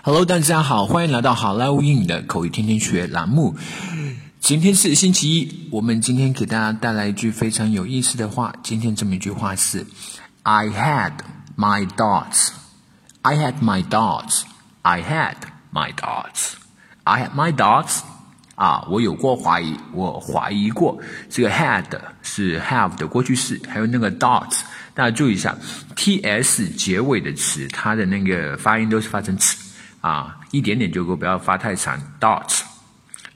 Hello，大家好，欢迎来到好莱坞英语的口语天天学栏目。今天是星期一，我们今天给大家带来一句非常有意思的话。今天这么一句话是：I had my doubts. I had my doubts. I had my doubts. I had my doubts. 啊，我有过怀疑，我怀疑过。这个 had 是 have 的过去式，还有那个 doubts，大家注意一下，ts 结尾的词，它的那个发音都是发成 ts。啊，一点点就够，不要发太长。Doubts,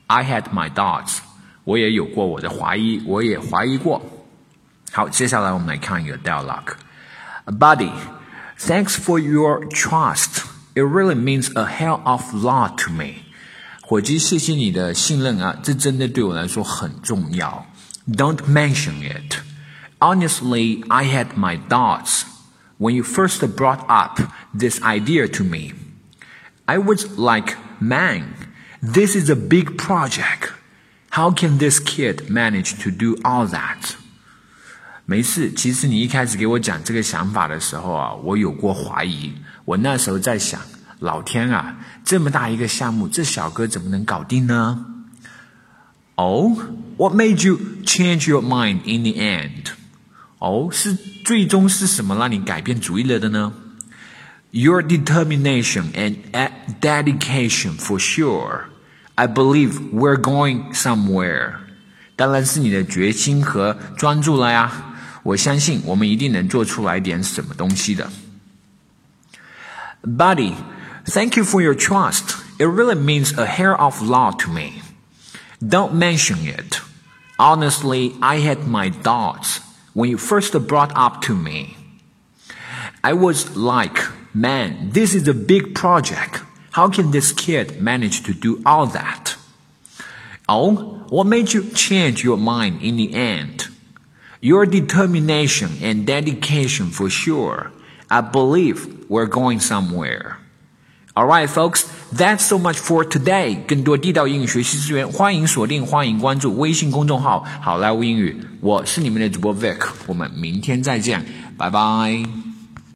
I had my doubts，我也有过我的怀疑，我也怀疑过。好，接下来我们来看一个 dialogue。Buddy, thanks for your trust. It really means a hell of a lot to me. 伙计，谢谢你的信任啊，这真的对我来说很重要。Don't mention it. Honestly, I had my doubts when you first brought up this idea to me. I was like, man, this is a big project. How can this kid manage to do all that? 没事，其实你一开始给我讲这个想法的时候啊，我有过怀疑。我那时候在想，老天啊，这么大一个项目，这小哥怎么能搞定呢？Oh, what made you change your mind in the end? 哦，是最终是什么让你改变主意了的呢 ？your determination and dedication for sure. I believe we're going somewhere. 当然是你的决心和专注了呀！我相信我们一定能做出来点什么东西的。Buddy, thank you for your trust. It really means a hair of lot to me. Don't mention it. Honestly, I had my doubts when you first brought up to me. I was like, Man, this is a big project. How can this kid manage to do all that? Oh, what made you change your mind in the end? Your determination and dedication for sure. I believe we're going somewhere. Alright, folks, that's so much for today. 更多地道英语学习资源，欢迎锁定，欢迎关注微信公众号“好莱坞英语”。我是你们的主播 Vic，我们明天再见，拜拜。